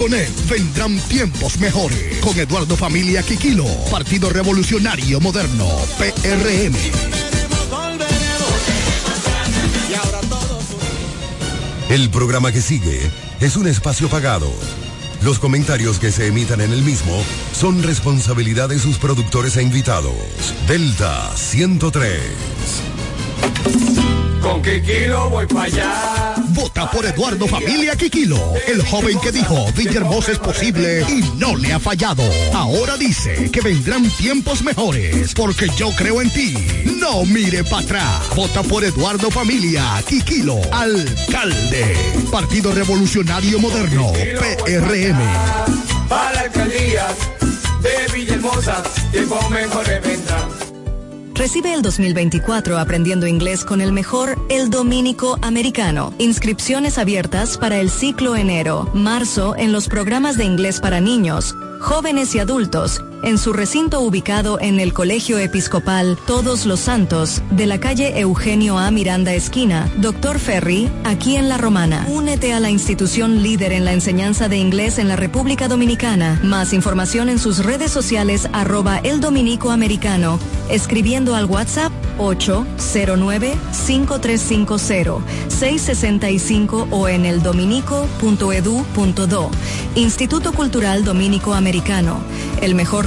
Con él vendrán tiempos mejores. Con Eduardo Familia Quiquilo, Partido Revolucionario Moderno, PRM. El programa que sigue es un espacio pagado. Los comentarios que se emitan en el mismo son responsabilidad de sus productores e invitados. Delta 103. Con Kikilo voy para allá. Vota por Eduardo Familia Quiquilo, el joven que dijo Villahermosa es posible y no le ha fallado. Ahora dice que vendrán tiempos mejores porque yo creo en ti. No mire para atrás. Vota por Eduardo Familia Quiquilo, alcalde. Partido Revolucionario Moderno, PRM. Para alcaldías de Villahermosa, tiempos mejores. Recibe el 2024 aprendiendo inglés con el mejor El Dominico Americano. Inscripciones abiertas para el ciclo enero, marzo en los programas de inglés para niños, jóvenes y adultos en su recinto ubicado en el Colegio Episcopal Todos los Santos de la calle Eugenio A. Miranda Esquina, Doctor Ferry, aquí en La Romana. Únete a la institución líder en la enseñanza de inglés en la República Dominicana. Más información en sus redes sociales arroba el dominico americano, escribiendo al WhatsApp 809-5350-665 o en el dominico.edu.do. Instituto Cultural Dominico Americano, el mejor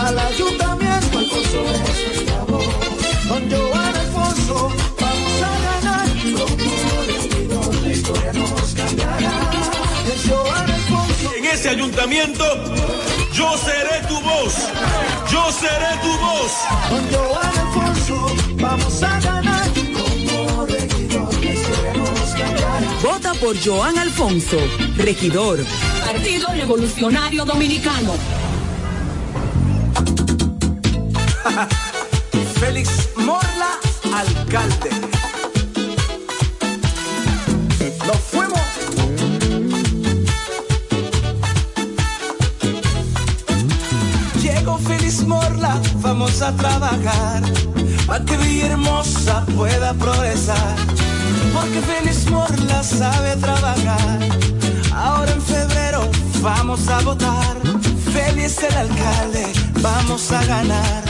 Al ayuntamiento, Alfonso voz. Con Joan Alfonso vamos a ganar. Como regidor, la historia nos cambiará. Es Joan Alfonso. en ese ayuntamiento, yo seré tu voz. Yo seré tu voz. Con Joan Alfonso vamos a ganar. Como regidor, la historia nos cambiará. Vota por Joan Alfonso, regidor. Partido Revolucionario Dominicano. Félix Morla, alcalde. Nos fuimos. Llegó Félix Morla, vamos a trabajar para que Villahermosa pueda progresar. Porque Félix Morla sabe trabajar. Ahora en febrero vamos a votar. Félix el alcalde, vamos a ganar.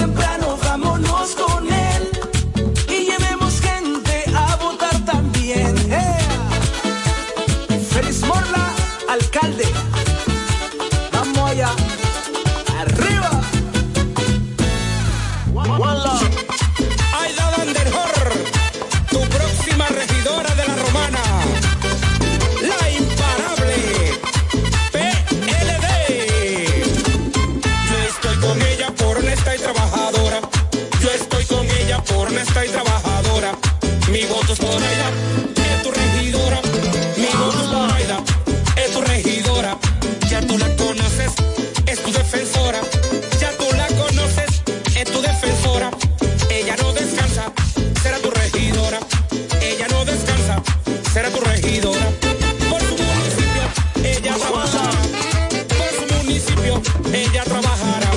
ella trabajará.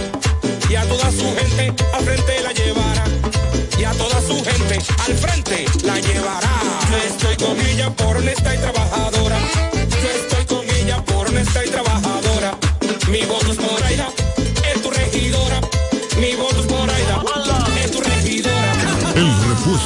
Y a toda su gente al frente la llevará. Y a toda su gente al frente la llevará. Yo estoy con ella por honesta y.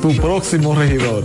tu próximo regidor.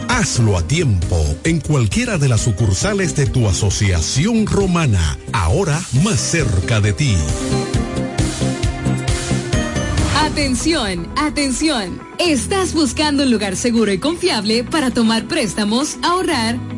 Hazlo a tiempo en cualquiera de las sucursales de tu asociación romana, ahora más cerca de ti. Atención, atención. ¿Estás buscando un lugar seguro y confiable para tomar préstamos, ahorrar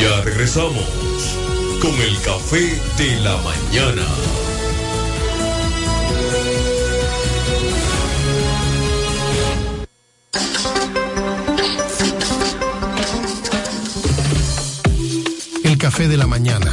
Ya regresamos con el café de la mañana. El café de la mañana.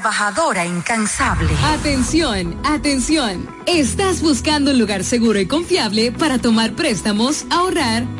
Trabajadora incansable. Atención, atención. ¿Estás buscando un lugar seguro y confiable para tomar préstamos, ahorrar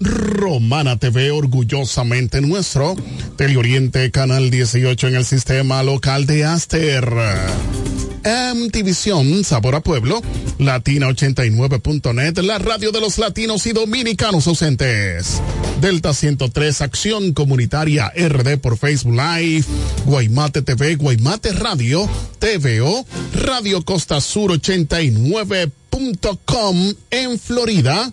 Romana TV, orgullosamente nuestro. Teleoriente, Canal 18 en el sistema local de Aster. MTVision, Sabor a Pueblo, Latina89.net, la radio de los latinos y dominicanos ausentes. Delta 103, Acción Comunitaria RD por Facebook Live, Guaymate TV, Guaymate Radio, TVO, Radio Costa Sur 89.com en Florida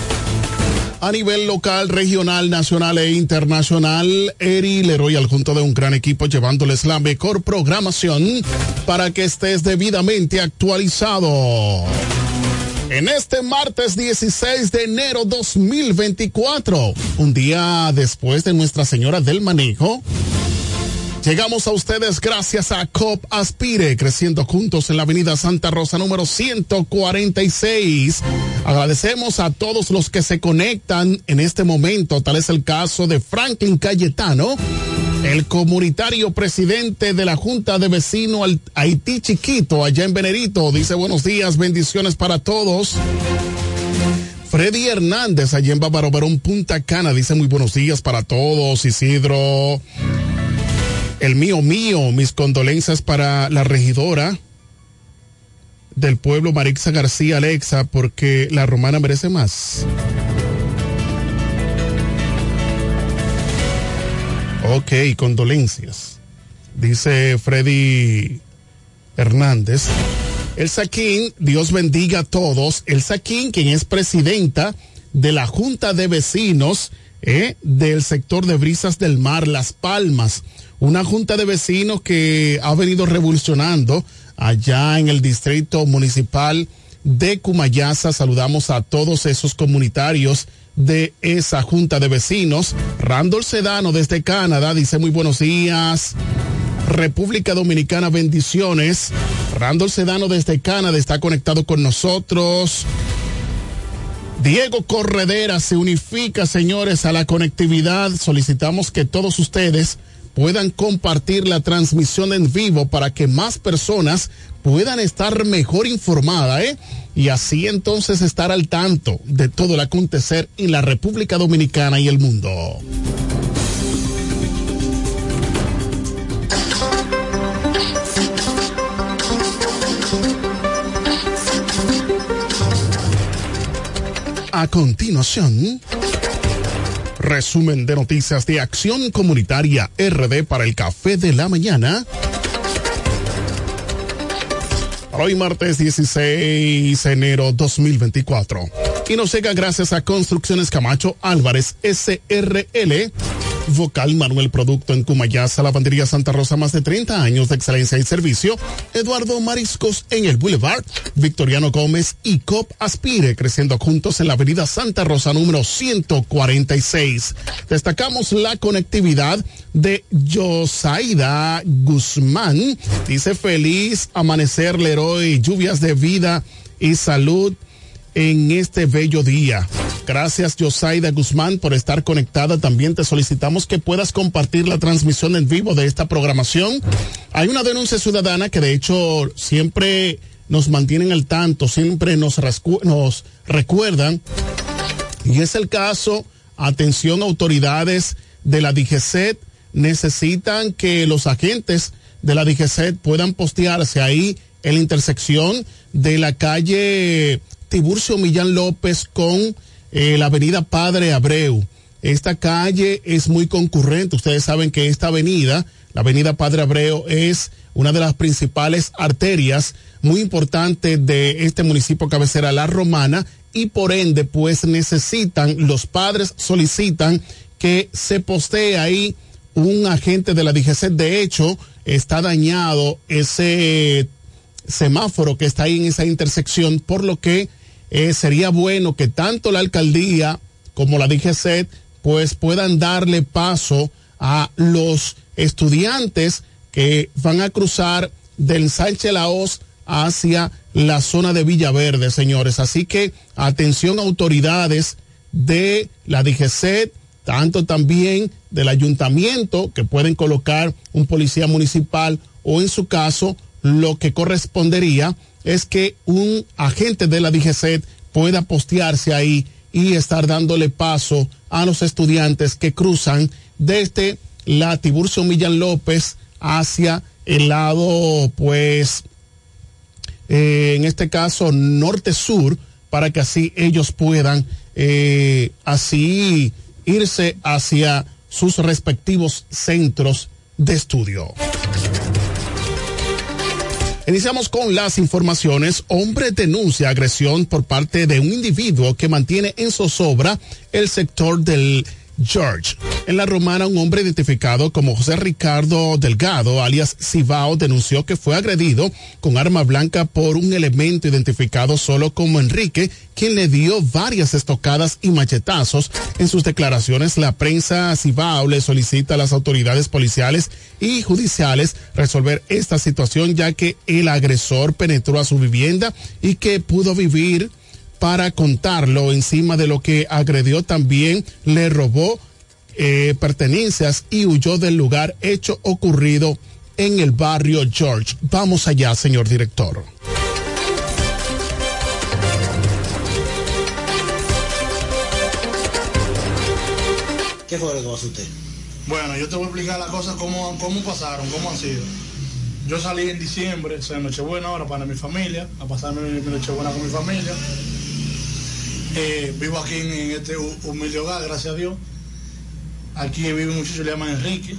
a nivel local, regional, nacional e internacional. Eri Leroy al junto de un gran equipo llevándoles la mejor programación para que estés debidamente actualizado. En este martes 16 de enero 2024, un día después de Nuestra Señora del Manejo, Llegamos a ustedes gracias a COP Aspire, creciendo juntos en la avenida Santa Rosa número 146. Agradecemos a todos los que se conectan en este momento, tal es el caso de Franklin Cayetano, el comunitario presidente de la Junta de Vecinos Haití Chiquito, allá en Venerito. Dice buenos días, bendiciones para todos. Freddy Hernández, allá en Bávaro Verón, Punta Cana, dice muy buenos días para todos, Isidro el mío mío, mis condolencias para la regidora del pueblo Marixa García Alexa, porque la romana merece más. Ok, condolencias. Dice Freddy Hernández. El Saquín, Dios bendiga a todos. El Saquín, quien es presidenta de la Junta de Vecinos eh, del sector de Brisas del Mar, Las Palmas una junta de vecinos que ha venido revolucionando allá en el distrito municipal de Cumayasa. Saludamos a todos esos comunitarios de esa junta de vecinos. Randall Sedano desde Canadá dice muy buenos días. República Dominicana, bendiciones. Randall Sedano desde Canadá está conectado con nosotros. Diego Corredera se unifica, señores, a la conectividad. Solicitamos que todos ustedes puedan compartir la transmisión en vivo para que más personas puedan estar mejor informadas, ¿eh? Y así entonces estar al tanto de todo el acontecer en la República Dominicana y el mundo. A continuación Resumen de noticias de Acción Comunitaria RD para el Café de la Mañana. Hoy martes 16 de enero 2024. Y nos llega gracias a Construcciones Camacho Álvarez SRL. Vocal Manuel Producto en Cumayasa, Lavandería Santa Rosa, más de 30 años de excelencia y servicio. Eduardo Mariscos en el Boulevard. Victoriano Gómez y COP Aspire, creciendo juntos en la Avenida Santa Rosa número 146. Destacamos la conectividad de Josaida Guzmán. Dice feliz amanecer, Leroy, lluvias de vida y salud en este bello día. Gracias, Josaida Guzmán, por estar conectada. También te solicitamos que puedas compartir la transmisión en vivo de esta programación. Hay una denuncia ciudadana que de hecho siempre nos mantienen al tanto, siempre nos, nos recuerdan. Y es el caso, atención autoridades de la DGCET, necesitan que los agentes de la DGCET puedan postearse ahí en la intersección de la calle Tiburcio Millán López con eh, la avenida Padre Abreu. Esta calle es muy concurrente. Ustedes saben que esta avenida, la avenida Padre Abreu, es una de las principales arterias muy importantes de este municipio cabecera, La Romana, y por ende, pues necesitan, los padres solicitan que se postee ahí un agente de la DGC. De hecho, está dañado ese semáforo que está ahí en esa intersección, por lo que eh, sería bueno que tanto la alcaldía como la DGC pues puedan darle paso a los estudiantes que van a cruzar del Sánchez Laos hacia la zona de Villaverde, señores. Así que atención autoridades de la DGC, tanto también del ayuntamiento, que pueden colocar un policía municipal o en su caso lo que correspondería es que un agente de la DGCET pueda postearse ahí y estar dándole paso a los estudiantes que cruzan desde la Tiburcio Millán López hacia el lado, pues, eh, en este caso, norte-sur, para que así ellos puedan eh, así irse hacia sus respectivos centros de estudio. Iniciamos con las informaciones. Hombre denuncia agresión por parte de un individuo que mantiene en zozobra el sector del George. En la romana, un hombre identificado como José Ricardo Delgado, alias Cibao, denunció que fue agredido con arma blanca por un elemento identificado solo como Enrique, quien le dio varias estocadas y machetazos. En sus declaraciones, la prensa Cibao le solicita a las autoridades policiales y judiciales resolver esta situación, ya que el agresor penetró a su vivienda y que pudo vivir para contarlo encima de lo que agredió también le robó eh, pertenencias y huyó del lugar hecho ocurrido en el barrio George. Vamos allá, señor director. ¿Qué fue lo que pasó usted? Bueno, yo te voy a explicar las cosas cómo, cómo pasaron, cómo han sido. Yo salí en diciembre, o sea, Nochebuena ahora para mi familia, a pasarme mi, mi Nochebuena con mi familia. Eh, vivo aquí en, en este hu- humilde hogar, gracias a Dios. Aquí vive un muchacho que le llaman Enrique.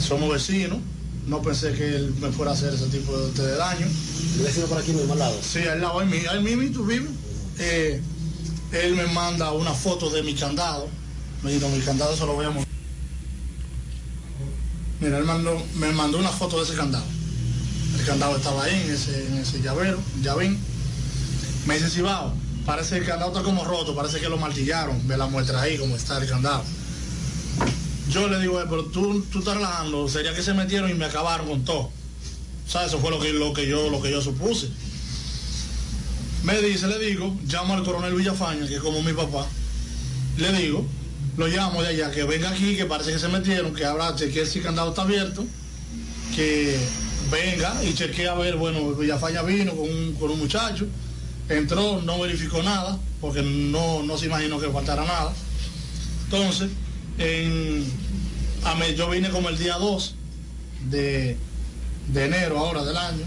Somos vecinos. No pensé que él me fuera a hacer ese tipo de, de daño. ¿El vecino por aquí mismo al lado? Sí, al lado, ahí mismo tú vives. Eh, él me manda una foto de mi candado. Me dijo, mi candado se lo voy a mostrar. Mira, él mandó- me mandó una foto de ese candado. El candado estaba ahí, en ese, en ese llavero, llavín. Me dice, Cibao, parece que el candado está como roto, parece que lo martillaron. Ve la muestra ahí, como está el candado. Yo le digo, "Eh, pero tú, tú estás relajando, sería que se metieron y me acabaron con todo. O sea, eso fue lo que, lo que, yo, lo que yo supuse. Me dice, le digo, llamo al coronel Villafaña, que es como mi papá. Le digo, lo llamo de allá, que venga aquí, que parece que se metieron, que habrá, chequee si el candado está abierto, que venga y chequee a ver, bueno, Villafaña vino con un, con un muchacho, entró, no verificó nada, porque no, no se imaginó que faltara nada. Entonces, yo vine como el día 2 de, de enero ahora del año,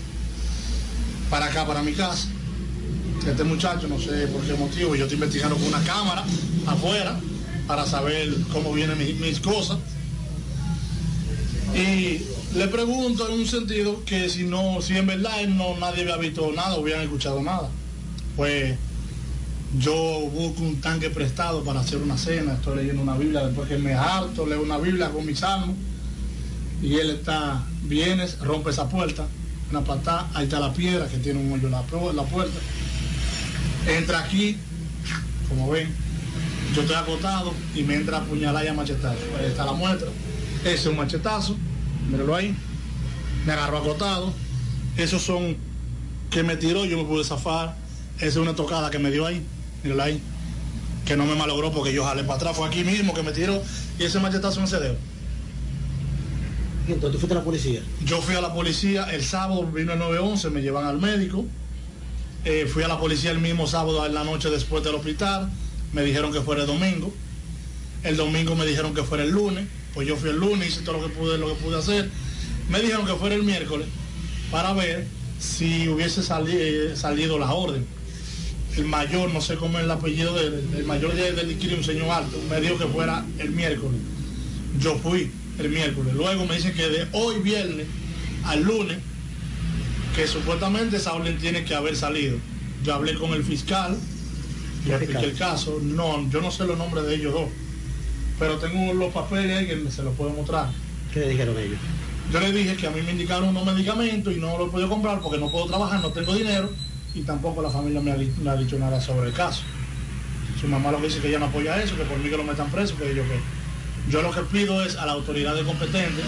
para acá, para mi casa. Este muchacho, no sé por qué motivo, yo estoy investigando con una cámara afuera para saber cómo vienen mis, cosas. Y Le pregunto en un sentido que si no, si en verdad no nadie había visto nada, o hubieran escuchado nada. Pues yo busco un tanque prestado para hacer una cena, estoy leyendo una Biblia, después que me harto, leo una Biblia con mis salmos, y él está, vienes, rompe esa puerta, una patada, ahí está la piedra que tiene un hoyo en la, la puerta. Entra aquí, como ven, yo estoy acotado y me entra a apuñalar y a machetazo. Ahí está la muestra. Ese es un machetazo, míralo ahí. Me agarró acotado. Esos son que me tiró, yo me pude zafar. Esa es una tocada que me dio ahí, míralo ahí. Que no me malogró porque yo jalé para atrás. Fue aquí mismo que me tiró y ese machetazo ese dedo. Y entonces tú fuiste a la policía. Yo fui a la policía, el sábado vino el 911, me llevan al médico. Eh, fui a la policía el mismo sábado en la noche después del hospital. Me dijeron que fuera el domingo. El domingo me dijeron que fuera el lunes. Pues yo fui el lunes, hice todo lo que pude, lo que pude hacer. Me dijeron que fuera el miércoles para ver si hubiese sali- eh, salido la orden. El mayor, no sé cómo es el apellido del el mayor de- del distrito, un señor alto, me dijo que fuera el miércoles. Yo fui el miércoles. Luego me dicen que de hoy viernes al lunes, que supuestamente esa orden tiene que haber salido. Yo hablé con el fiscal, le expliqué el caso. No, yo no sé los nombres de ellos dos. Pero tengo los papeles ahí que se los puedo mostrar. ¿Qué le dijeron ellos? Yo le dije que a mí me indicaron unos medicamentos y no los podido comprar porque no puedo trabajar, no tengo dinero y tampoco la familia me ha, dicho nada sobre el caso. Su mamá lo que dice que ella no apoya eso, que por mí que lo metan preso, que yo que. Yo lo que pido es a la autoridad de competente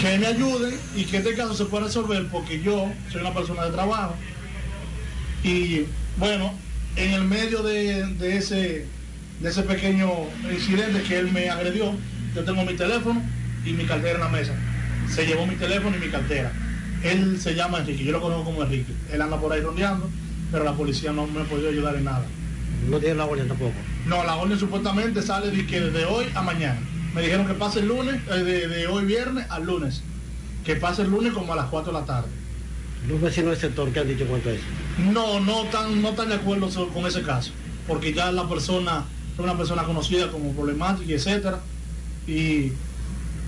que me ayuden y que este caso se pueda resolver porque yo soy una persona de trabajo y bueno, en el medio de, de ese de ese pequeño incidente que él me agredió, yo tengo mi teléfono y mi cartera en la mesa. Se llevó mi teléfono y mi cartera. Él se llama Enrique, yo lo conozco como Enrique. Él anda por ahí rondeando, pero la policía no me ha podido ayudar en nada. No tiene la orden tampoco. No, la orden supuestamente sale de, que de hoy a mañana. Me dijeron que pase el lunes, eh, de, de hoy viernes al lunes. Que pase el lunes como a las 4 de la tarde. Los vecinos del sector que han dicho cuánto es. No, no tan, no tan de acuerdo con ese caso, porque ya la persona es una persona conocida como problemática etcétera, y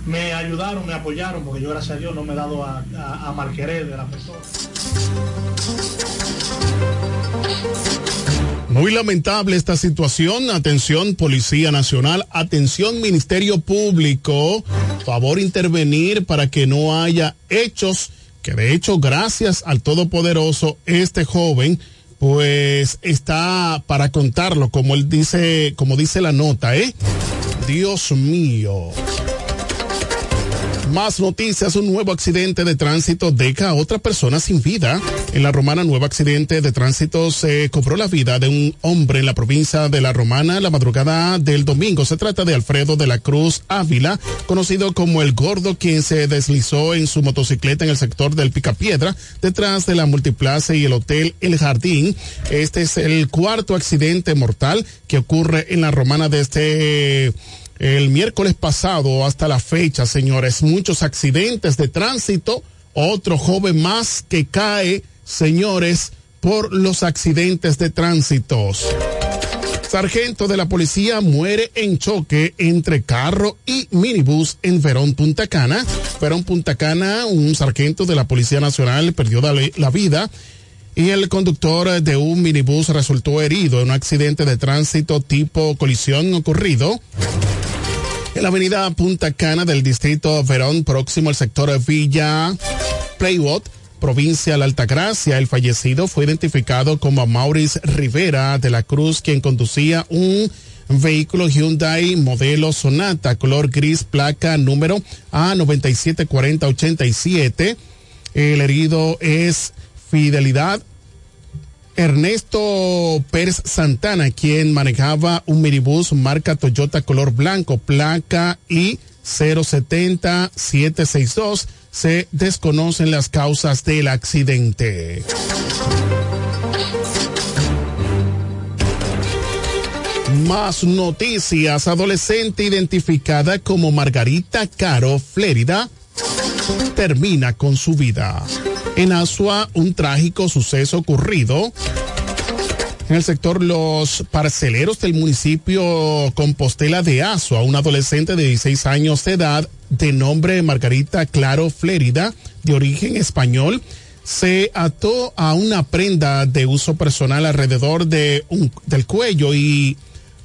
me ayudaron, me apoyaron, porque yo gracias a Dios no me he dado a, a, a de la persona. Muy lamentable esta situación. Atención, Policía Nacional. Atención, Ministerio Público. Favor intervenir para que no haya hechos que de hecho, gracias al Todopoderoso, este joven pues está para contarlo, como él dice, como dice la nota, ¿eh? Dios mío. Más noticias, un nuevo accidente de tránsito deja a otra persona sin vida. En la Romana, nuevo accidente de tránsito se cobró la vida de un hombre en la provincia de la Romana la madrugada del domingo. Se trata de Alfredo de la Cruz Ávila, conocido como el Gordo, quien se deslizó en su motocicleta en el sector del Picapiedra, detrás de la Multiplaza y el Hotel El Jardín. Este es el cuarto accidente mortal que ocurre en la Romana de este el miércoles pasado hasta la fecha, señores, muchos accidentes de tránsito, otro joven más que cae, señores, por los accidentes de tránsito. Sargento de la policía muere en choque entre carro y minibús en Verón, Punta Cana. Verón, Punta Cana, un sargento de la Policía Nacional perdió la vida y el conductor de un minibús resultó herido en un accidente de tránsito tipo colisión ocurrido en la avenida Punta Cana del distrito Verón, próximo al sector Villa Playwot, provincia de la Altagracia. El fallecido fue identificado como Maurice Rivera de la Cruz, quien conducía un vehículo Hyundai modelo Sonata, color gris, placa número A974087. El herido es Fidelidad Ernesto Pérez Santana, quien manejaba un minibús marca Toyota color blanco, placa I 070762. Se desconocen las causas del accidente. Más noticias. Adolescente identificada como Margarita Caro Flérida termina con su vida. En Asua, un trágico suceso ocurrido en el sector Los Parceleros del municipio Compostela de Asua. Un adolescente de 16 años de edad de nombre Margarita Claro Flérida, de origen español, se ató a una prenda de uso personal alrededor de del cuello y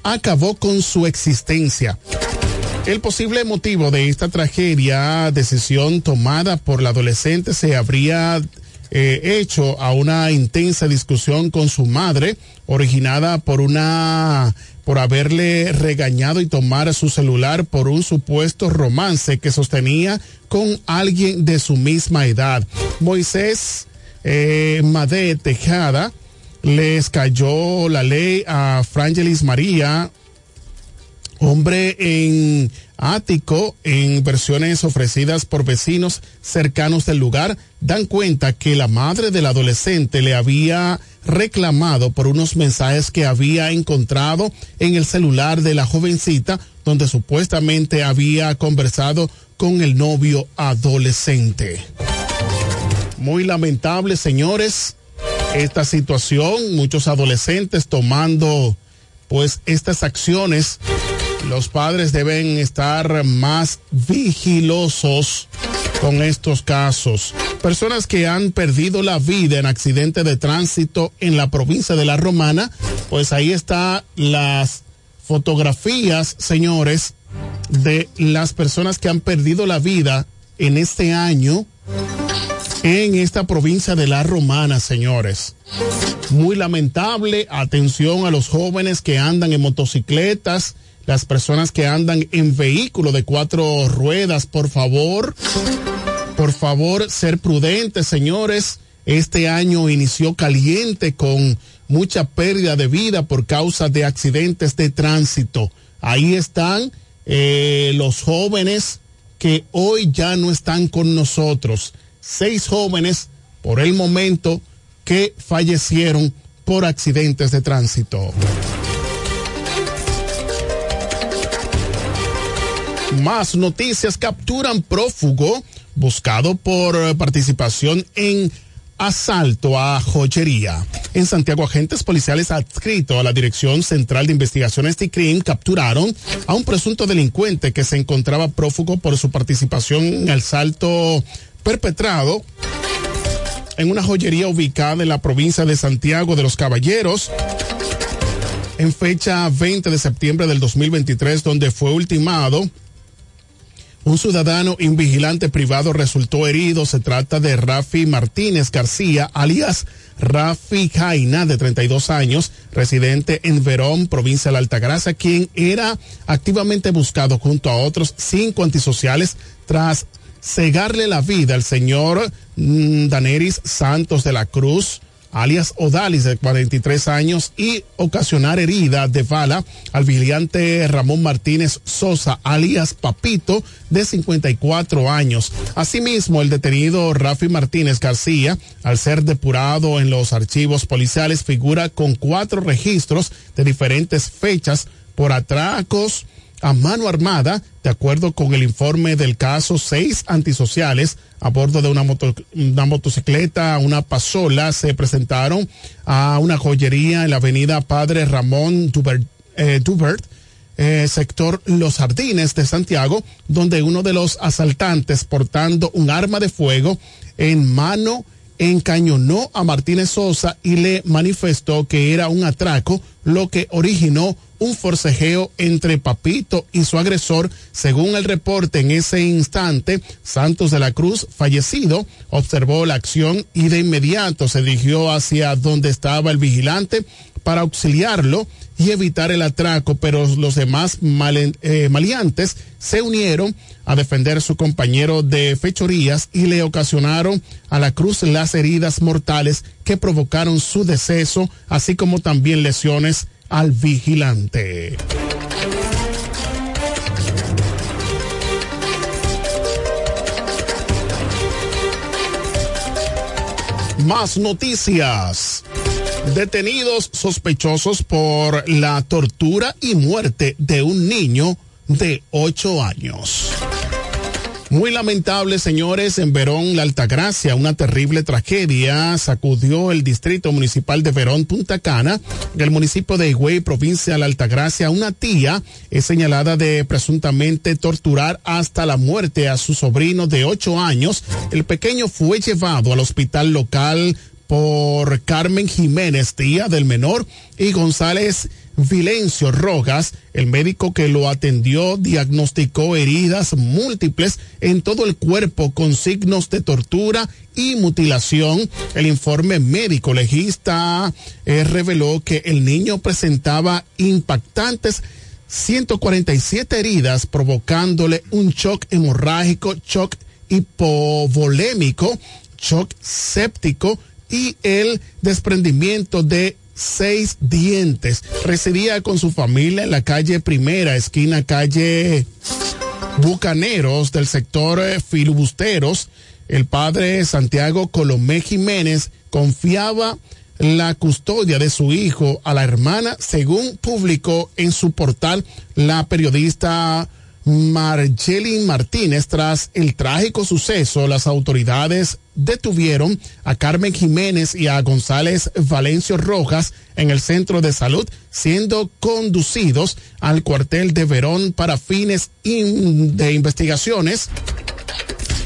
acabó con su existencia. El posible motivo de esta tragedia, decisión tomada por la adolescente, se habría eh, hecho a una intensa discusión con su madre, originada por una por haberle regañado y tomar su celular por un supuesto romance que sostenía con alguien de su misma edad. Moisés eh, Madé Tejada les cayó la ley a Frangelis María, hombre en ático en versiones ofrecidas por vecinos cercanos del lugar dan cuenta que la madre del adolescente le había reclamado por unos mensajes que había encontrado en el celular de la jovencita donde supuestamente había conversado con el novio adolescente. Muy lamentable, señores, esta situación, muchos adolescentes tomando pues estas acciones los padres deben estar más vigilosos con estos casos. Personas que han perdido la vida en accidente de tránsito en la provincia de La Romana, pues ahí está las fotografías, señores, de las personas que han perdido la vida en este año en esta provincia de La Romana, señores. Muy lamentable, atención a los jóvenes que andan en motocicletas, las personas que andan en vehículos de cuatro ruedas, por favor, por favor, ser prudentes, señores. Este año inició caliente con mucha pérdida de vida por causa de accidentes de tránsito. Ahí están eh, los jóvenes que hoy ya no están con nosotros. Seis jóvenes por el momento que fallecieron por accidentes de tránsito. Más noticias capturan prófugo buscado por eh, participación en asalto a joyería. En Santiago, agentes policiales adscritos a la Dirección Central de Investigaciones de CRIM capturaron a un presunto delincuente que se encontraba prófugo por su participación en el asalto perpetrado en una joyería ubicada en la provincia de Santiago de los Caballeros en fecha 20 de septiembre del 2023, donde fue ultimado un ciudadano invigilante privado resultó herido. Se trata de Rafi Martínez García, alias Rafi Jaina, de 32 años, residente en Verón, provincia de la Altagracia, quien era activamente buscado junto a otros cinco antisociales tras cegarle la vida al señor mm, Daneris Santos de la Cruz, alias Odalis, de 43 años, y ocasionar herida de bala al vigilante Ramón Martínez Sosa, alias Papito, de 54 años. Asimismo, el detenido Rafi Martínez García, al ser depurado en los archivos policiales, figura con cuatro registros de diferentes fechas por atracos a mano armada, de acuerdo con el informe del caso, seis antisociales a bordo de una, moto- una motocicleta, una pasola, se presentaron a una joyería en la avenida Padre Ramón Dubert, eh, eh, sector Los Jardines de Santiago, donde uno de los asaltantes portando un arma de fuego en mano encañonó a Martínez Sosa y le manifestó que era un atraco, lo que originó un forcejeo entre Papito y su agresor. Según el reporte en ese instante, Santos de la Cruz, fallecido, observó la acción y de inmediato se dirigió hacia donde estaba el vigilante para auxiliarlo y evitar el atraco, pero los demás malen- eh, maleantes se unieron a defender a su compañero de fechorías y le ocasionaron a la cruz las heridas mortales que provocaron su deceso, así como también lesiones al vigilante. Más noticias. Detenidos sospechosos por la tortura y muerte de un niño de 8 años. Muy lamentable, señores, en Verón, la Altagracia, una terrible tragedia sacudió el distrito municipal de Verón, Punta Cana, del municipio de Higüey, provincia de la Altagracia. Una tía es señalada de presuntamente torturar hasta la muerte a su sobrino de ocho años. El pequeño fue llevado al hospital local por Carmen Jiménez, tía del menor, y González Vilencio Rojas, el médico que lo atendió, diagnosticó heridas múltiples en todo el cuerpo con signos de tortura y mutilación. El informe médico legista eh, reveló que el niño presentaba impactantes 147 heridas, provocándole un shock hemorrágico, shock hipovolémico, shock séptico y el desprendimiento de seis dientes. Residía con su familia en la calle Primera, esquina calle Bucaneros del sector eh, Filibusteros. El padre Santiago Colomé Jiménez confiaba la custodia de su hijo a la hermana, según publicó en su portal la periodista Margelin Martínez. Tras el trágico suceso, las autoridades detuvieron a Carmen Jiménez y a González Valencio Rojas en el centro de salud, siendo conducidos al cuartel de Verón para fines de investigaciones.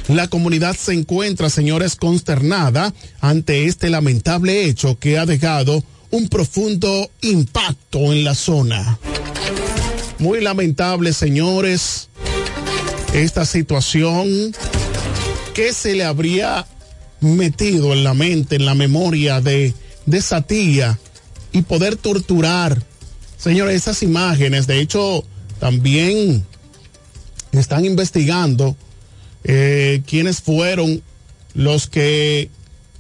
La comunidad se encuentra, señores, consternada ante este lamentable hecho que ha dejado un profundo impacto en la zona. Muy lamentable, señores, esta situación que se le habría metido en la mente, en la memoria de, de esa tía y poder torturar. Señores, esas imágenes, de hecho, también están investigando eh, quiénes fueron los que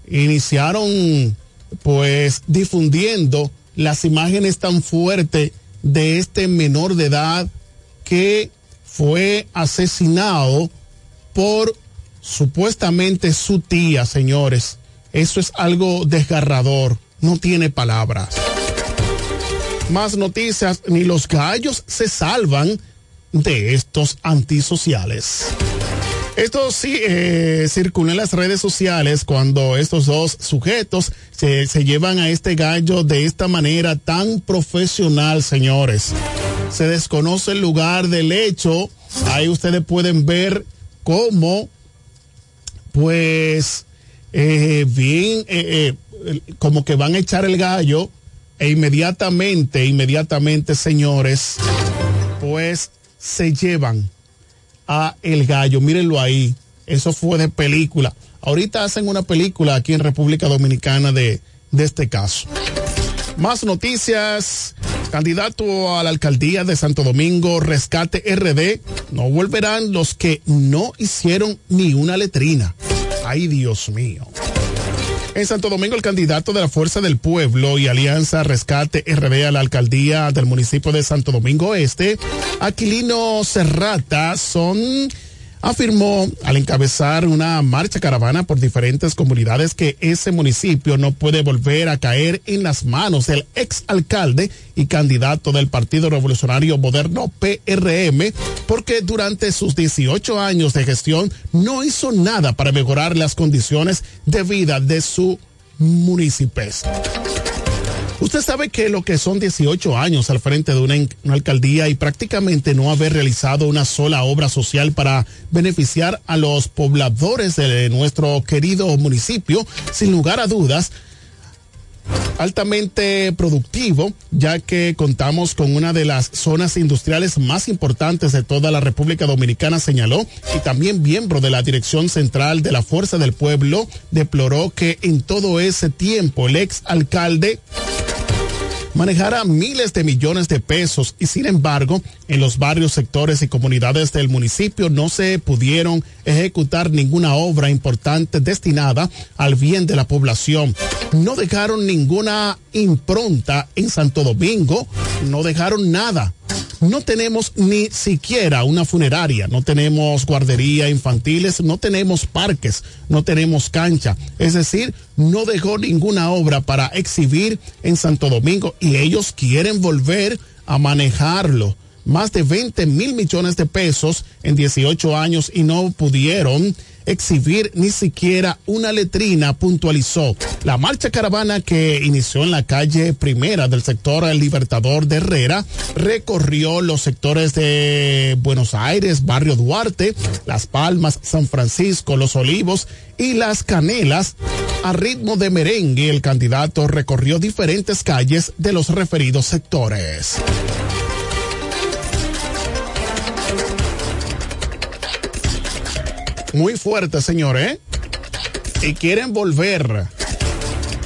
iniciaron, pues, difundiendo las imágenes tan fuertes de este menor de edad que fue asesinado por supuestamente su tía, señores. Eso es algo desgarrador, no tiene palabras. Más noticias, ni los gallos se salvan de estos antisociales. Esto sí eh, circula en las redes sociales cuando estos dos sujetos se, se llevan a este gallo de esta manera tan profesional, señores. Se desconoce el lugar del hecho. Ahí ustedes pueden ver cómo, pues, eh, bien, eh, como que van a echar el gallo e inmediatamente, inmediatamente, señores, pues se llevan a el gallo. Mírenlo ahí. Eso fue de película. Ahorita hacen una película aquí en República Dominicana de, de este caso. Más noticias. Candidato a la alcaldía de Santo Domingo, Rescate RD. No volverán los que no hicieron ni una letrina. Ay, Dios mío. En Santo Domingo, el candidato de la Fuerza del Pueblo y Alianza Rescate RD a la alcaldía del municipio de Santo Domingo Este, Aquilino Serrata, son afirmó al encabezar una marcha caravana por diferentes comunidades que ese municipio no puede volver a caer en las manos del ex alcalde y candidato del Partido Revolucionario Moderno PRM porque durante sus 18 años de gestión no hizo nada para mejorar las condiciones de vida de su municipios. Usted sabe que lo que son 18 años al frente de una, una, alcaldía y prácticamente no haber realizado una sola obra social para beneficiar a los pobladores de nuestro querido municipio, sin lugar a dudas, altamente productivo, ya que contamos con una de las zonas industriales más importantes de toda la República Dominicana, señaló, y también miembro de la Dirección Central de la Fuerza del Pueblo, deploró que en todo ese tiempo el ex alcalde manejara miles de millones de pesos y sin embargo en los barrios, sectores y comunidades del municipio no se pudieron ejecutar ninguna obra importante destinada al bien de la población. No dejaron ninguna impronta en Santo Domingo, no dejaron nada. No tenemos ni siquiera una funeraria, no tenemos guardería infantiles, no tenemos parques, no tenemos cancha. Es decir, no dejó ninguna obra para exhibir en Santo Domingo y ellos quieren volver a manejarlo. Más de 20 mil millones de pesos en 18 años y no pudieron exhibir ni siquiera una letrina, puntualizó. La marcha caravana que inició en la calle primera del sector El Libertador de Herrera recorrió los sectores de Buenos Aires, Barrio Duarte, Las Palmas, San Francisco, Los Olivos y Las Canelas. A ritmo de merengue, el candidato recorrió diferentes calles de los referidos sectores. Muy fuerte, señores. ¿eh? Y quieren volver.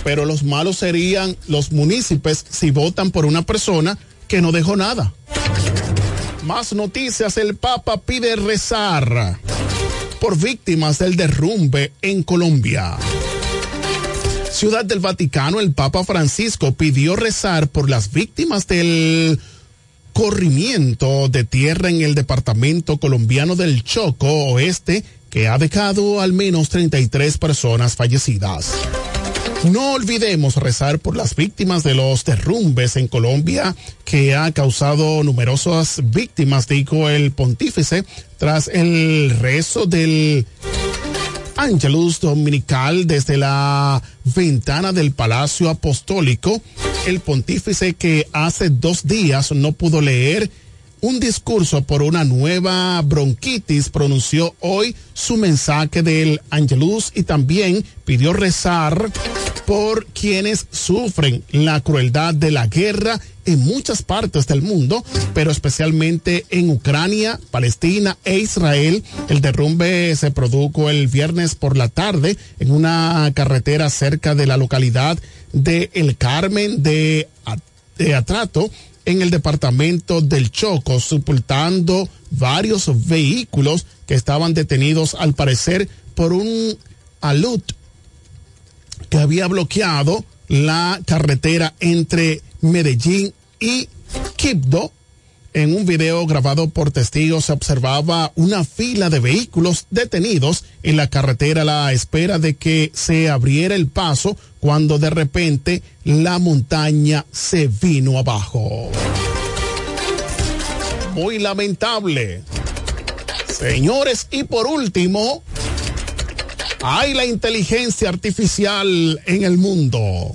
Pero los malos serían los municipios si votan por una persona que no dejó nada. Más noticias. El Papa pide rezar por víctimas del derrumbe en Colombia. Ciudad del Vaticano, el Papa Francisco pidió rezar por las víctimas del corrimiento de tierra en el departamento colombiano del Choco Oeste que ha dejado al menos 33 personas fallecidas. No olvidemos rezar por las víctimas de los derrumbes en Colombia que ha causado numerosas víctimas, dijo el pontífice, tras el rezo del Angelus Dominical desde la ventana del Palacio Apostólico. El pontífice que hace dos días no pudo leer un discurso por una nueva bronquitis, pronunció hoy su mensaje del Angelus y también pidió rezar por quienes sufren la crueldad de la guerra en muchas partes del mundo, pero especialmente en Ucrania, Palestina e Israel. El derrumbe se produjo el viernes por la tarde en una carretera cerca de la localidad de El Carmen de, Atrato en el departamento del Choco, sepultando varios vehículos que estaban detenidos al parecer por un alud que había bloqueado la carretera entre Medellín y Quibdó. En un video grabado por testigos se observaba una fila de vehículos detenidos en la carretera a la espera de que se abriera el paso cuando de repente la montaña se vino abajo. Muy lamentable. Señores, y por último, hay la inteligencia artificial en el mundo.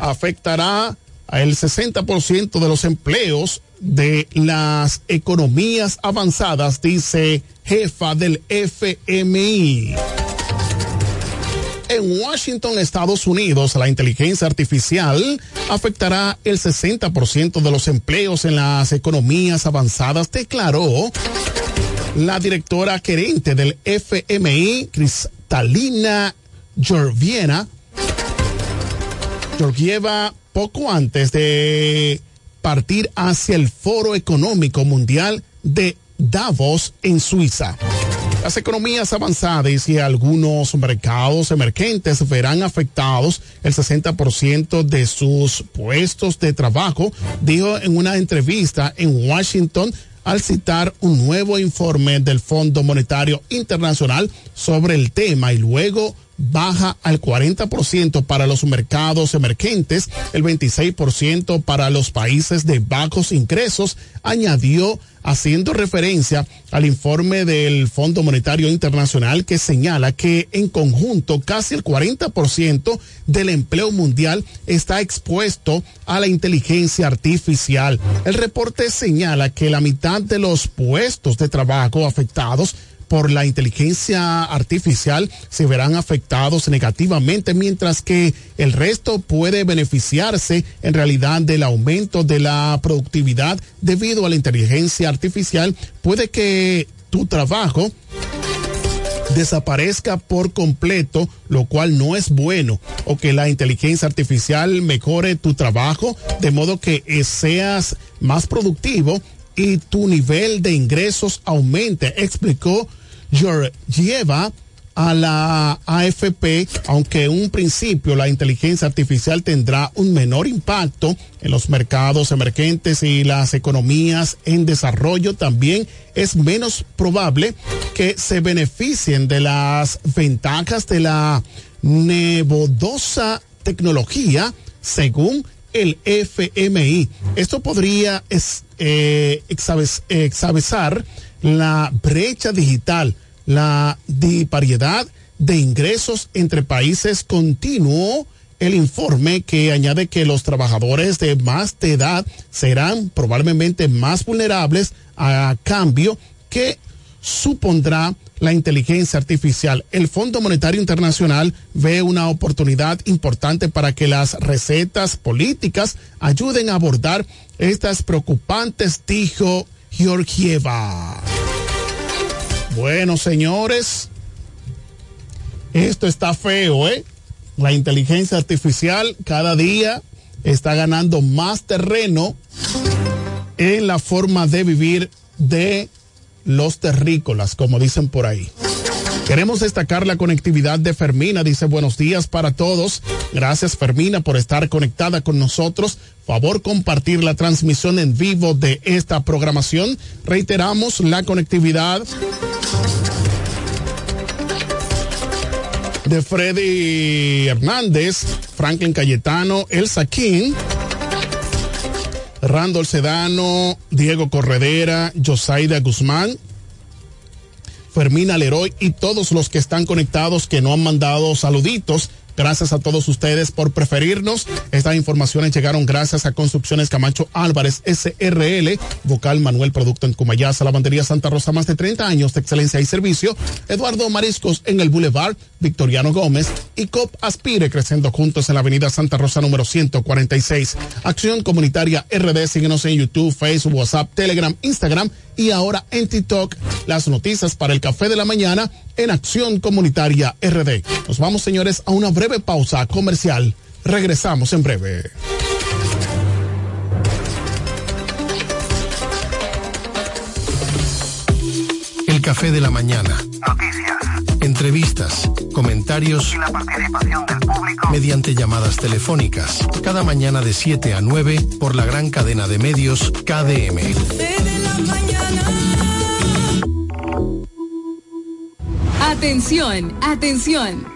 Afectará al 60% de los empleos de las economías avanzadas, dice jefa del FMI. En Washington, Estados Unidos, la inteligencia artificial afectará el 60% de los empleos en las economías avanzadas, declaró la directora gerente del FMI, Cristalina Georgieva, poco antes de partir hacia el Foro Económico Mundial de Davos en Suiza. Las economías avanzadas y algunos mercados emergentes verán afectados el 60% de sus puestos de trabajo, dijo en una entrevista en Washington al citar un nuevo informe del Fondo Monetario Internacional sobre el tema y luego baja al 40% para los mercados emergentes, el 26% para los países de bajos ingresos, añadió haciendo referencia al informe del Fondo Monetario Internacional que señala que en conjunto casi el 40% del empleo mundial está expuesto a la inteligencia artificial. El reporte señala que la mitad de los puestos de trabajo afectados por la inteligencia artificial se verán afectados negativamente, mientras que el resto puede beneficiarse en realidad del aumento de la productividad debido a la inteligencia artificial. Puede que tu trabajo desaparezca por completo, lo cual no es bueno, o que la inteligencia artificial mejore tu trabajo de modo que seas más productivo y tu nivel de ingresos aumente, explicó Georgieva a la AFP, aunque en un principio la inteligencia artificial tendrá un menor impacto en los mercados emergentes y las economías en desarrollo, también es menos probable que se beneficien de las ventajas de la nebulosa tecnología, según el FMI. Esto podría es, eh, exaves- exavesar la brecha digital, la disparidad de ingresos entre países continuó el informe que añade que los trabajadores de más de edad serán probablemente más vulnerables a cambio que supondrá la inteligencia artificial. El Fondo Monetario Internacional ve una oportunidad importante para que las recetas políticas ayuden a abordar estas preocupantes, dijo Georgieva. Bueno, señores, esto está feo, ¿eh? La inteligencia artificial cada día está ganando más terreno en la forma de vivir de los terrícolas, como dicen por ahí. Queremos destacar la conectividad de Fermina. Dice buenos días para todos. Gracias Fermina por estar conectada con nosotros. Favor compartir la transmisión en vivo de esta programación. Reiteramos la conectividad de Freddy Hernández, Franklin Cayetano, Elsa King, Randall Sedano, Diego Corredera, Josaida Guzmán, Fermina Leroy y todos los que están conectados que no han mandado saluditos. Gracias a todos ustedes por preferirnos. Estas informaciones llegaron gracias a Construcciones Camacho Álvarez, SRL, Vocal Manuel Producto en Cumayasa, Lavandería Santa Rosa, más de 30 años de excelencia y servicio. Eduardo Mariscos en el Boulevard, Victoriano Gómez y COP Aspire, creciendo juntos en la Avenida Santa Rosa número 146. Acción Comunitaria RD, síguenos en YouTube, Facebook, WhatsApp, Telegram, Instagram y ahora en TikTok. Las noticias para el café de la mañana en Acción Comunitaria RD. Nos vamos, señores, a una breve pausa comercial. Regresamos en breve. El café de la mañana. Noticias. Entrevistas, comentarios Y la participación del público. mediante llamadas telefónicas. Cada mañana de 7 a 9 por la gran cadena de medios KDM. Atención, atención.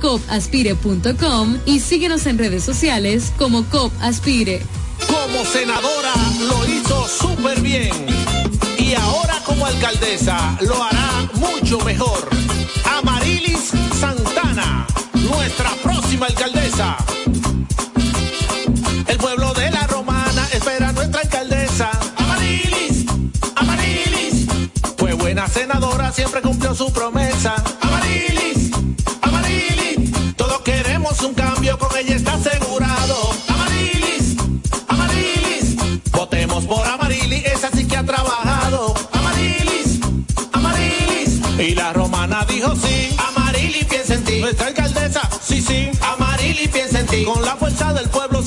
copaspire.com y síguenos en redes sociales como COP Aspire. Como senadora lo hizo súper bien. Y ahora como alcaldesa lo hará mucho mejor. Amarilis Santana, nuestra próxima alcaldesa. El pueblo de la romana espera a nuestra alcaldesa. Amarilis, Amarilis. Fue buena senadora, siempre cumplió su promesa. Queremos un cambio, con ella está asegurado. Amarilis, Amarilis. Votemos por Amarilis, esa sí que ha trabajado. Amarilis, Amarilis. Y la romana dijo sí. Amarilis piensa en ti. Nuestra alcaldesa, sí, sí. Amarilis piensa en ti. Con la fuerza del pueblo,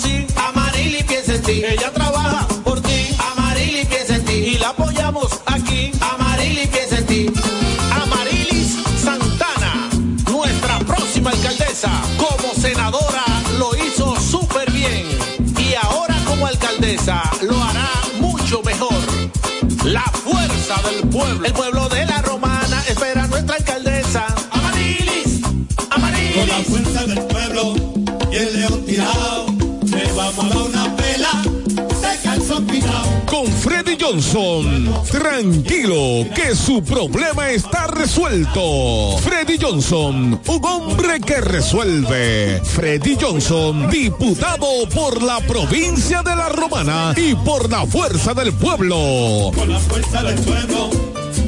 pueblo. El pueblo de la romana espera a nuestra alcaldesa. Amarilis, Amarilis. Con la fuerza del pueblo y el león tirado, le vamos a dar una pela de calzón pinado. Con Freddy Johnson, tranquilo que su problema está resuelto. Freddy Johnson, un hombre que resuelve. Freddy Johnson, diputado por la provincia de La Romana y por la fuerza del pueblo. Con la fuerza del pueblo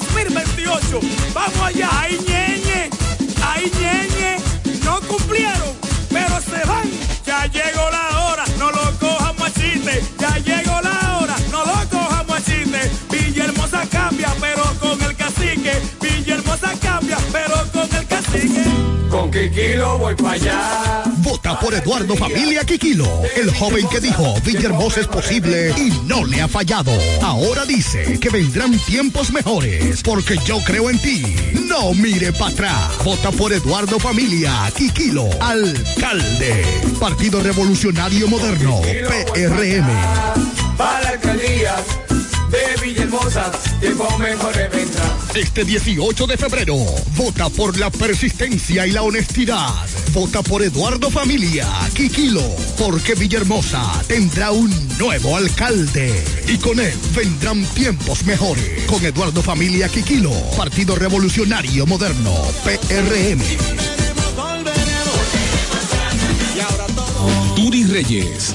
2028. Vamos allá. Ay, ñeñe, ay, ñeñe. No cumplieron, pero se van. Ya llegó Kikilo voy para allá. Vota por Eduardo Familia Quiquilo, el joven que dijo Villahermosa es posible y no le ha fallado. Ahora dice que vendrán tiempos mejores porque yo creo en ti. No mire para atrás. Vota por Eduardo Familia Quiquilo, alcalde. Partido Revolucionario Moderno, PRM. Para la alcaldía de Villahermosa, tiempo mejor vendrá. Este 18 de febrero, vota por la persistencia y la honestidad. Vota por Eduardo Familia, Quiquilo, porque Villahermosa tendrá un nuevo alcalde. Y con él vendrán tiempos mejores. Con Eduardo Familia, Quiquilo, Partido Revolucionario Moderno, PRM. Turi Reyes,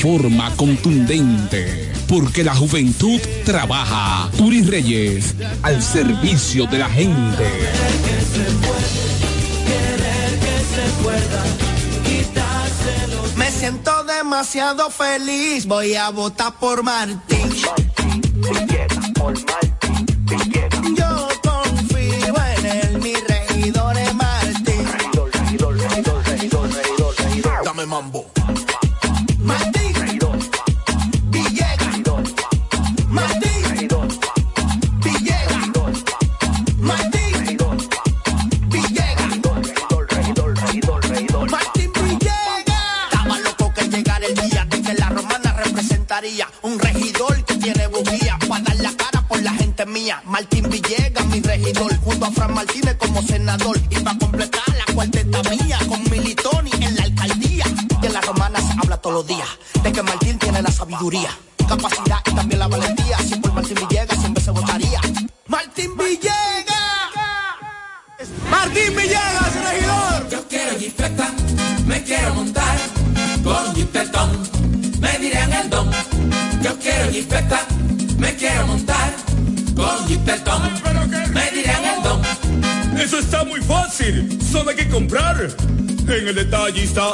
forma contundente. Porque la juventud trabaja. Turi Reyes, al servicio de la gente. Me siento demasiado feliz, voy a votar por Martín. Yo confío en él, mi regidor es Martín. Dame mambo. Sabiduría, capacidad y también la valentía. Si por Martín Villegas siempre se votaría. Martín Villegas. Martín Villegas, regidor. Yo quiero jipeta, me quiero montar con jipetón, me dirán el don. Yo quiero jipeta, me quiero montar con jipetón, me dirán el don. Eso está muy fácil. Solo hay que comprar. En el detallista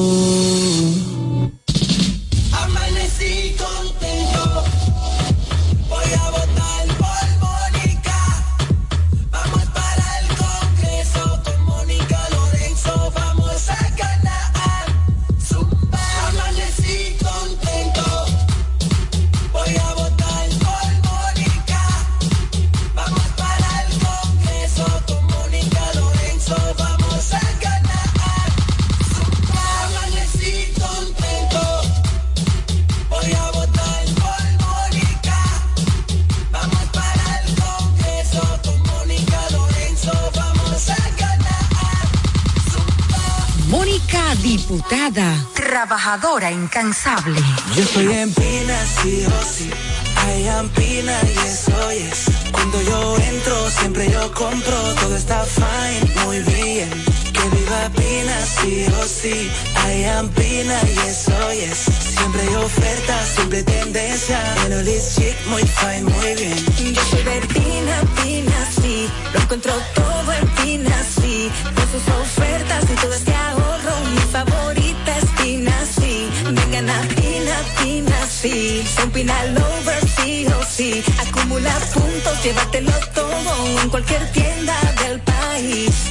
Diputada, trabajadora incansable. Yo estoy en Pina, sí o sí. I am Pina y eso es. Cuando yo entro, siempre yo compro. Todo está fine, muy bien. Que viva Pina, sí o sí. sí, I am Pina, yes, oh yes. Siempre hay ofertas, siempre tendencia. En Olis Chic, muy fine, muy bien. Yo soy de Pina, Pina, sí. Lo encuentro todo en Pina, sí. Con sus ofertas y todo este ahorro. Mi favorita es Pina, sí. Vengan a Pina, Pina, sí. Son Pina Lover, sí o sí. Acumula puntos, llévatelo todo en cualquier tienda del país.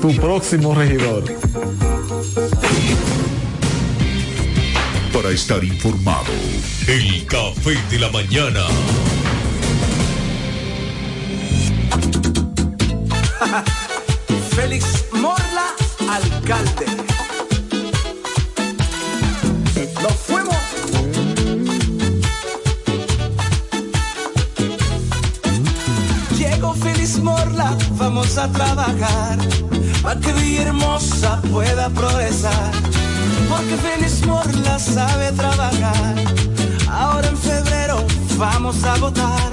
tu próximo regidor. Para estar informado, el café de la mañana. Félix Morla, alcalde. Nos fuimos. Llegó Félix Morla, vamos a trabajar. Para que Villahermosa pueda progresar. Porque Félix Morla sabe trabajar. Ahora en febrero vamos a votar.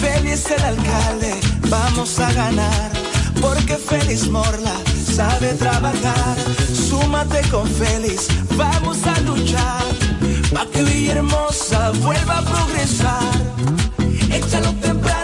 Félix el alcalde, vamos a ganar. Porque Félix Morla sabe trabajar. Súmate con Félix, vamos a luchar. Para que Villahermosa vuelva a progresar. Échalo temprano,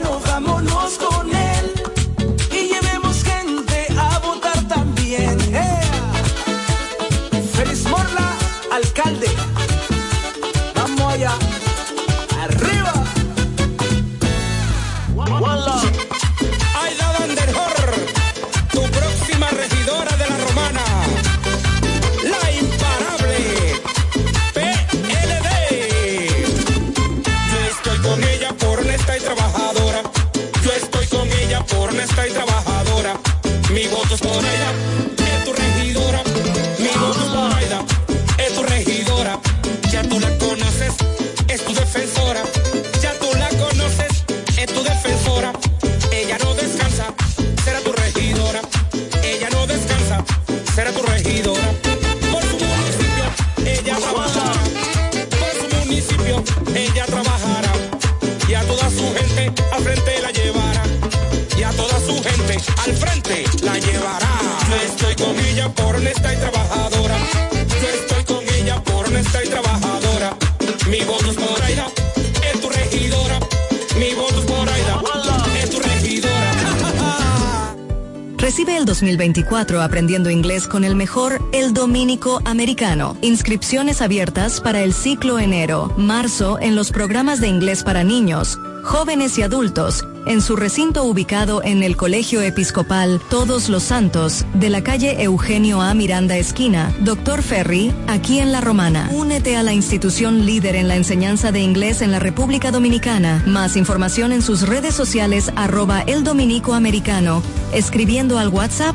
2024 aprendiendo inglés con el mejor El Dominico Americano. Inscripciones abiertas para el ciclo enero-marzo en los programas de inglés para niños, jóvenes y adultos en su recinto ubicado en el Colegio Episcopal Todos los Santos de la calle Eugenio A. Miranda Esquina, Doctor Ferry, aquí en La Romana. Únete a la institución líder en la enseñanza de inglés en la República Dominicana. Más información en sus redes sociales arroba el dominico americano, escribiendo al WhatsApp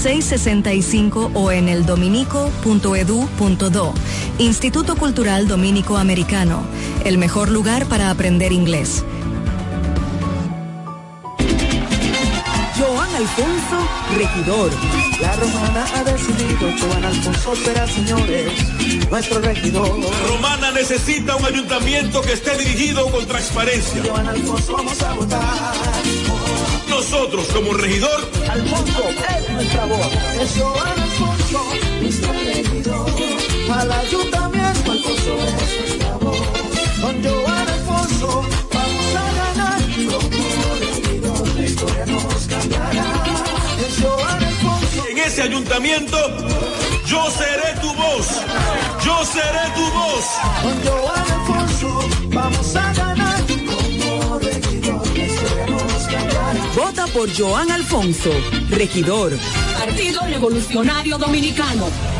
809-5350-665 o en el dominico.edu.do. Instituto Cultural Dominico Americano, el mejor lugar para aprender inglés. Joan Alfonso, regidor. La romana ha decidido, Joan Alfonso será, señores, nuestro regidor. Romana necesita un ayuntamiento que esté dirigido con transparencia. Joan Alfonso vamos a votar. Nosotros como regidor, Alfonso es nuestra voz. Es Joan Alfonso, nuestro regidor. Al ayuntamiento Alfonso es nuestra voz. Con Joan Alfonso vamos a ganar. Como regidor la historia nos cambiará. Es Alfonso. en ese ayuntamiento ayuntamiento, yo seré tu voz. Yo seré tu voz. Con Joan Alfonso vamos a ganar. Por Joan Alfonso, regidor. Partido Revolucionario Dominicano.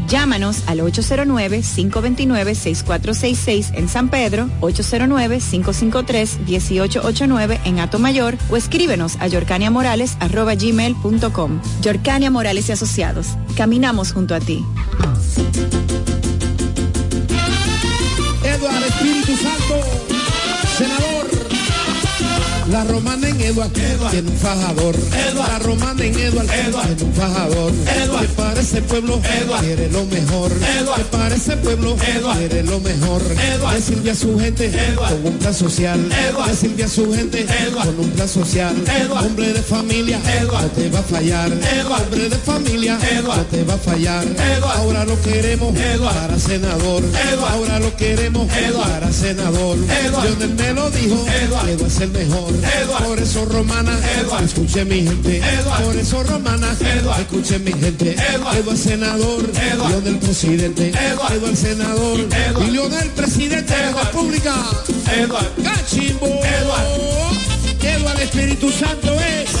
Llámanos al 809-529-6466 en San Pedro, 809-553-1889 en Atomayor o escríbenos a yorcaniamorales.com. Yorcania Morales y Asociados. Caminamos junto a ti. Eduardo Espíritu Santo, senador. La romana en Eduard, tiene un fajador. La romana en Eduard, tiene un fajador. Que para ese pueblo quiere lo mejor. Que para ese pueblo quiere lo mejor. Que sirve a su gente con un plan social. Que sirve a su gente con un plan social. Hombre de familia, no te va a fallar. Hombre de familia, no te va a fallar. Ahora lo queremos para senador. Ahora lo queremos para senador. Lionel me lo dijo, Eduard es el mejor. Por eso romana, escuche mi gente. Por eso romana, escuche mi gente. Eduard senador, León del presidente. Eduard senador, y León del presidente de la República. Cachimbo. Eduard Espíritu Santo es.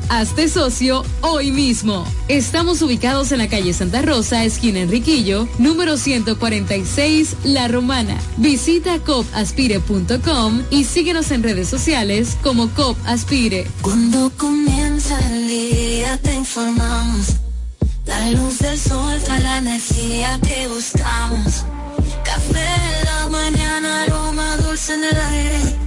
Hazte socio hoy mismo. Estamos ubicados en la calle Santa Rosa, esquina Enriquillo, número 146, La Romana. Visita copaspire.com y síguenos en redes sociales como COP Aspire. Cuando comienza el día te informamos. La luz del sol trae la energía que buscamos. Café en la mañana, aroma dulce en el aire.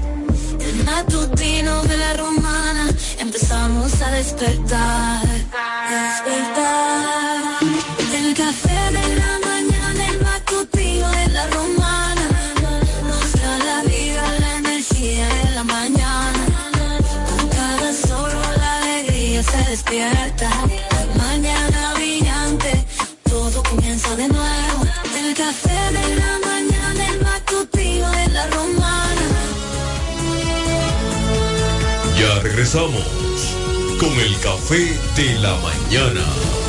Matutino de la romana, empezamos a despertar. Despertar. El café de la mañana, el matutino de la romana. Nos da la vida, la energía de la mañana. Con cada solo la alegría se despierta. Regresamos con el café de la mañana.